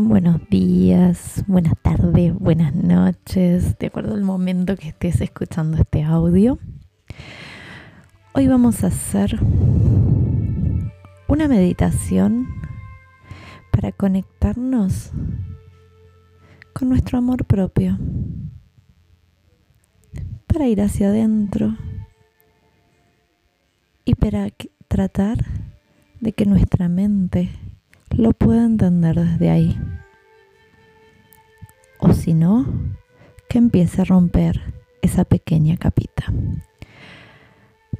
Buenos días, buenas tardes, buenas noches, de acuerdo al momento que estés escuchando este audio. Hoy vamos a hacer una meditación para conectarnos con nuestro amor propio, para ir hacia adentro y para tratar de que nuestra mente lo puedo entender desde ahí. O si no, que empiece a romper esa pequeña capita.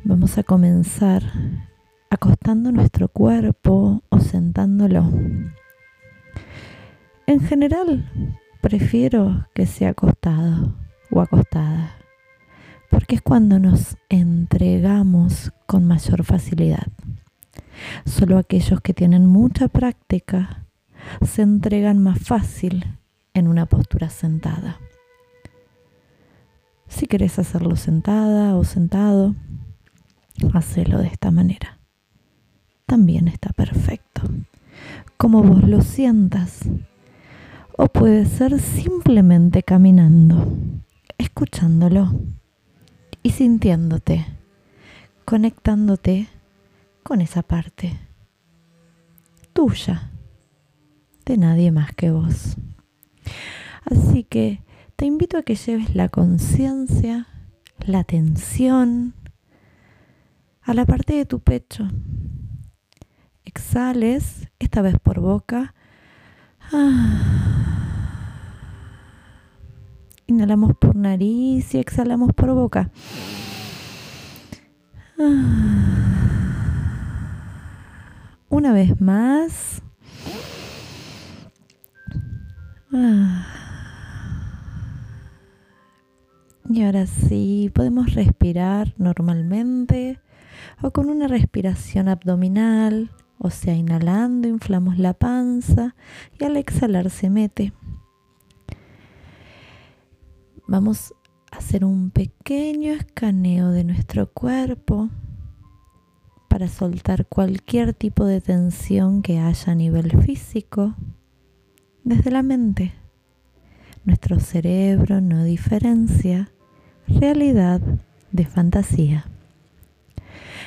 Vamos a comenzar acostando nuestro cuerpo o sentándolo. En general, prefiero que sea acostado o acostada, porque es cuando nos entregamos con mayor facilidad. Solo aquellos que tienen mucha práctica se entregan más fácil en una postura sentada. Si querés hacerlo sentada o sentado, hacelo de esta manera. También está perfecto. Como vos lo sientas. O puede ser simplemente caminando, escuchándolo y sintiéndote, conectándote con esa parte tuya, de nadie más que vos. Así que te invito a que lleves la conciencia, la atención a la parte de tu pecho. Exhales, esta vez por boca. Inhalamos por nariz y exhalamos por boca. Una vez más. Y ahora sí, podemos respirar normalmente o con una respiración abdominal, o sea, inhalando inflamos la panza y al exhalar se mete. Vamos a hacer un pequeño escaneo de nuestro cuerpo para soltar cualquier tipo de tensión que haya a nivel físico desde la mente. Nuestro cerebro no diferencia realidad de fantasía.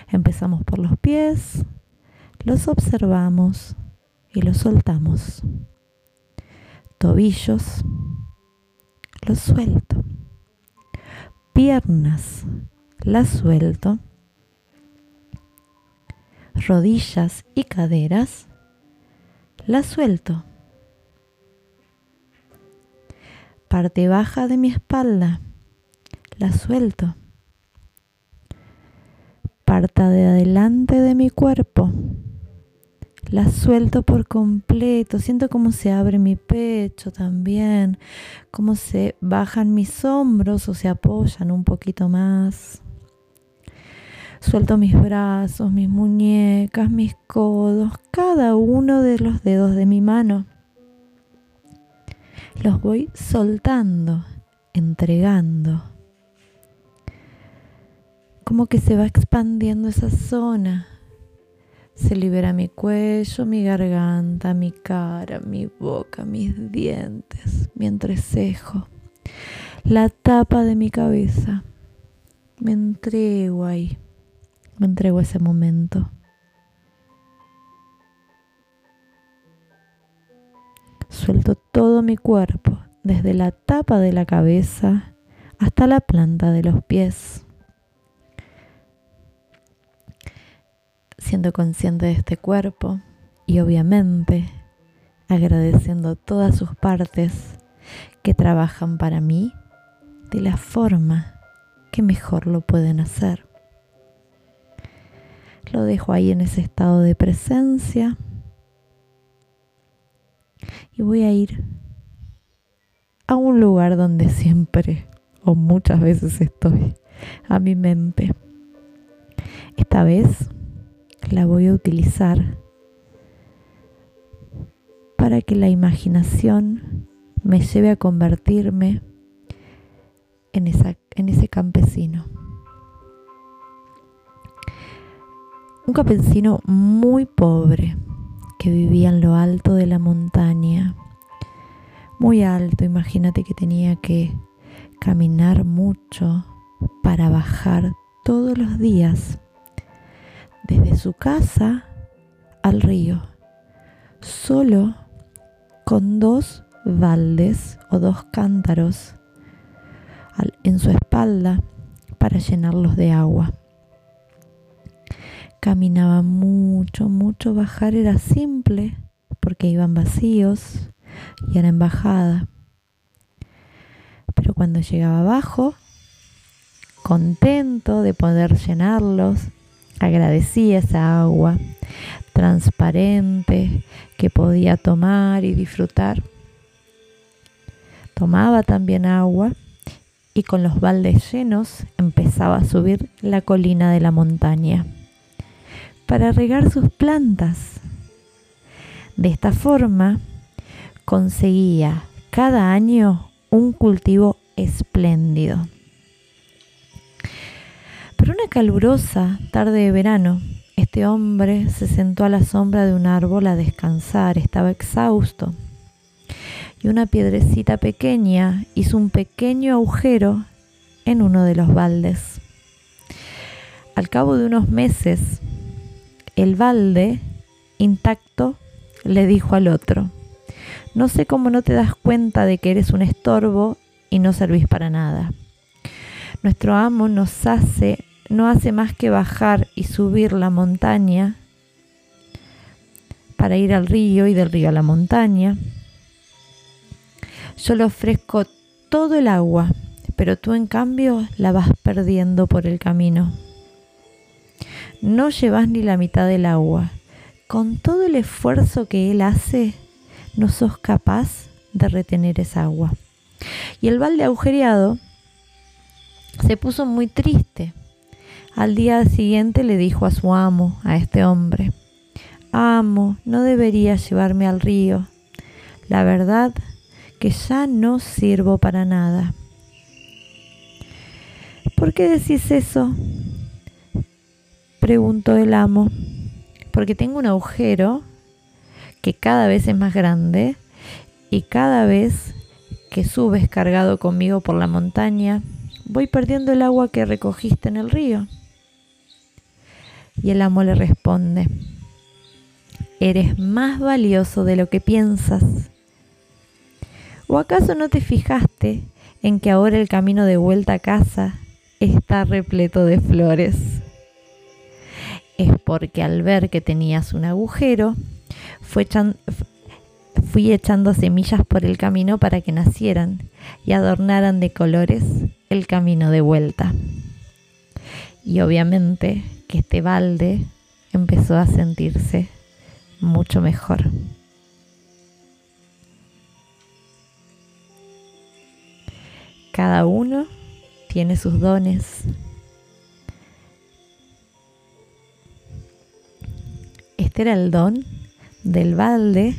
Empezamos por los pies, los observamos y los soltamos. Tobillos, los suelto. Piernas, las suelto rodillas y caderas, la suelto. Parte baja de mi espalda, la suelto. Parte de adelante de mi cuerpo, la suelto por completo. Siento cómo se abre mi pecho también, cómo se bajan mis hombros o se apoyan un poquito más. Suelto mis brazos, mis muñecas, mis codos, cada uno de los dedos de mi mano. Los voy soltando, entregando. Como que se va expandiendo esa zona. Se libera mi cuello, mi garganta, mi cara, mi boca, mis dientes, mi entrecejo, la tapa de mi cabeza. Me entrego ahí. Me entrego a ese momento. Suelto todo mi cuerpo, desde la tapa de la cabeza hasta la planta de los pies. Siendo consciente de este cuerpo y obviamente agradeciendo todas sus partes que trabajan para mí de la forma que mejor lo pueden hacer. Lo dejo ahí en ese estado de presencia. Y voy a ir a un lugar donde siempre o muchas veces estoy, a mi mente. Esta vez la voy a utilizar para que la imaginación me lleve a convertirme en, esa, en ese campesino. un campesino muy pobre que vivía en lo alto de la montaña muy alto. Imagínate que tenía que caminar mucho para bajar todos los días desde su casa al río, solo con dos baldes o dos cántaros en su espalda para llenarlos de agua. Caminaba mucho, mucho, bajar era simple porque iban vacíos y era embajada. Pero cuando llegaba abajo, contento de poder llenarlos, agradecía esa agua transparente que podía tomar y disfrutar. Tomaba también agua y con los baldes llenos empezaba a subir la colina de la montaña para regar sus plantas. De esta forma conseguía cada año un cultivo espléndido. Pero una calurosa tarde de verano, este hombre se sentó a la sombra de un árbol a descansar, estaba exhausto. Y una piedrecita pequeña hizo un pequeño agujero en uno de los baldes. Al cabo de unos meses, el balde, intacto, le dijo al otro, no sé cómo no te das cuenta de que eres un estorbo y no servís para nada. Nuestro amo nos hace no hace más que bajar y subir la montaña para ir al río y del río a la montaña. Yo le ofrezco todo el agua, pero tú en cambio la vas perdiendo por el camino. No llevas ni la mitad del agua. Con todo el esfuerzo que él hace, no sos capaz de retener esa agua. Y el balde agujereado se puso muy triste al día siguiente le dijo a su amo, a este hombre, Amo, no debería llevarme al río. La verdad que ya no sirvo para nada. ¿Por qué decís eso? Preguntó el amo. Porque tengo un agujero que cada vez es más grande y cada vez que subes cargado conmigo por la montaña, voy perdiendo el agua que recogiste en el río. Y el amo le responde, eres más valioso de lo que piensas. ¿O acaso no te fijaste en que ahora el camino de vuelta a casa está repleto de flores? Es porque al ver que tenías un agujero, fui echando semillas por el camino para que nacieran y adornaran de colores el camino de vuelta. Y obviamente que este balde empezó a sentirse mucho mejor. Cada uno tiene sus dones. Era el don del balde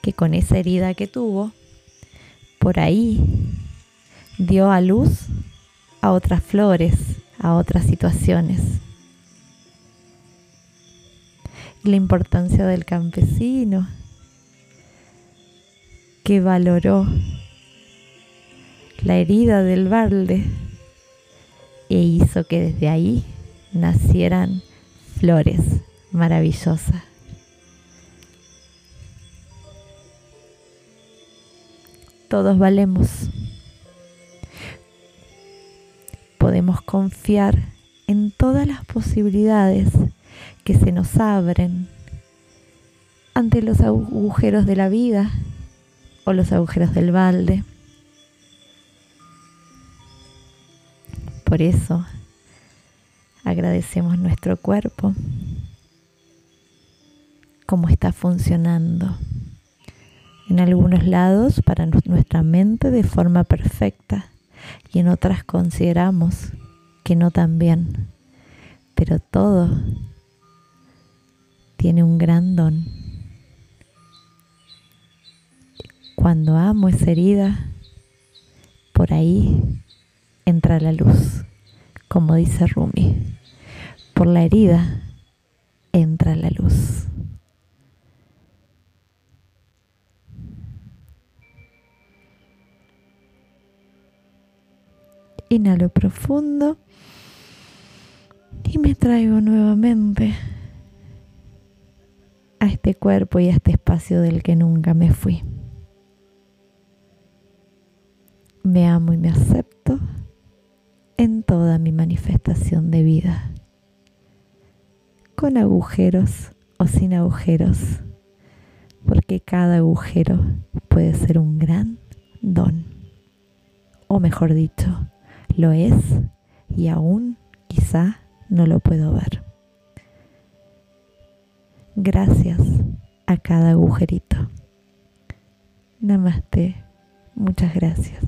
que con esa herida que tuvo, por ahí dio a luz a otras flores, a otras situaciones. La importancia del campesino que valoró la herida del balde e hizo que desde ahí nacieran flores maravillosas. Todos valemos. Podemos confiar en todas las posibilidades que se nos abren ante los agujeros de la vida o los agujeros del balde. Por eso agradecemos nuestro cuerpo, cómo está funcionando. En algunos lados para nuestra mente de forma perfecta y en otras consideramos que no tan bien. Pero todo tiene un gran don. Cuando amo esa herida, por ahí entra la luz, como dice Rumi. Por la herida entra la luz. Inhalo profundo y me traigo nuevamente a este cuerpo y a este espacio del que nunca me fui. Me amo y me acepto en toda mi manifestación de vida, con agujeros o sin agujeros, porque cada agujero puede ser un gran don, o mejor dicho, lo es y aún quizá no lo puedo ver. Gracias a cada agujerito. Namaste. Muchas gracias.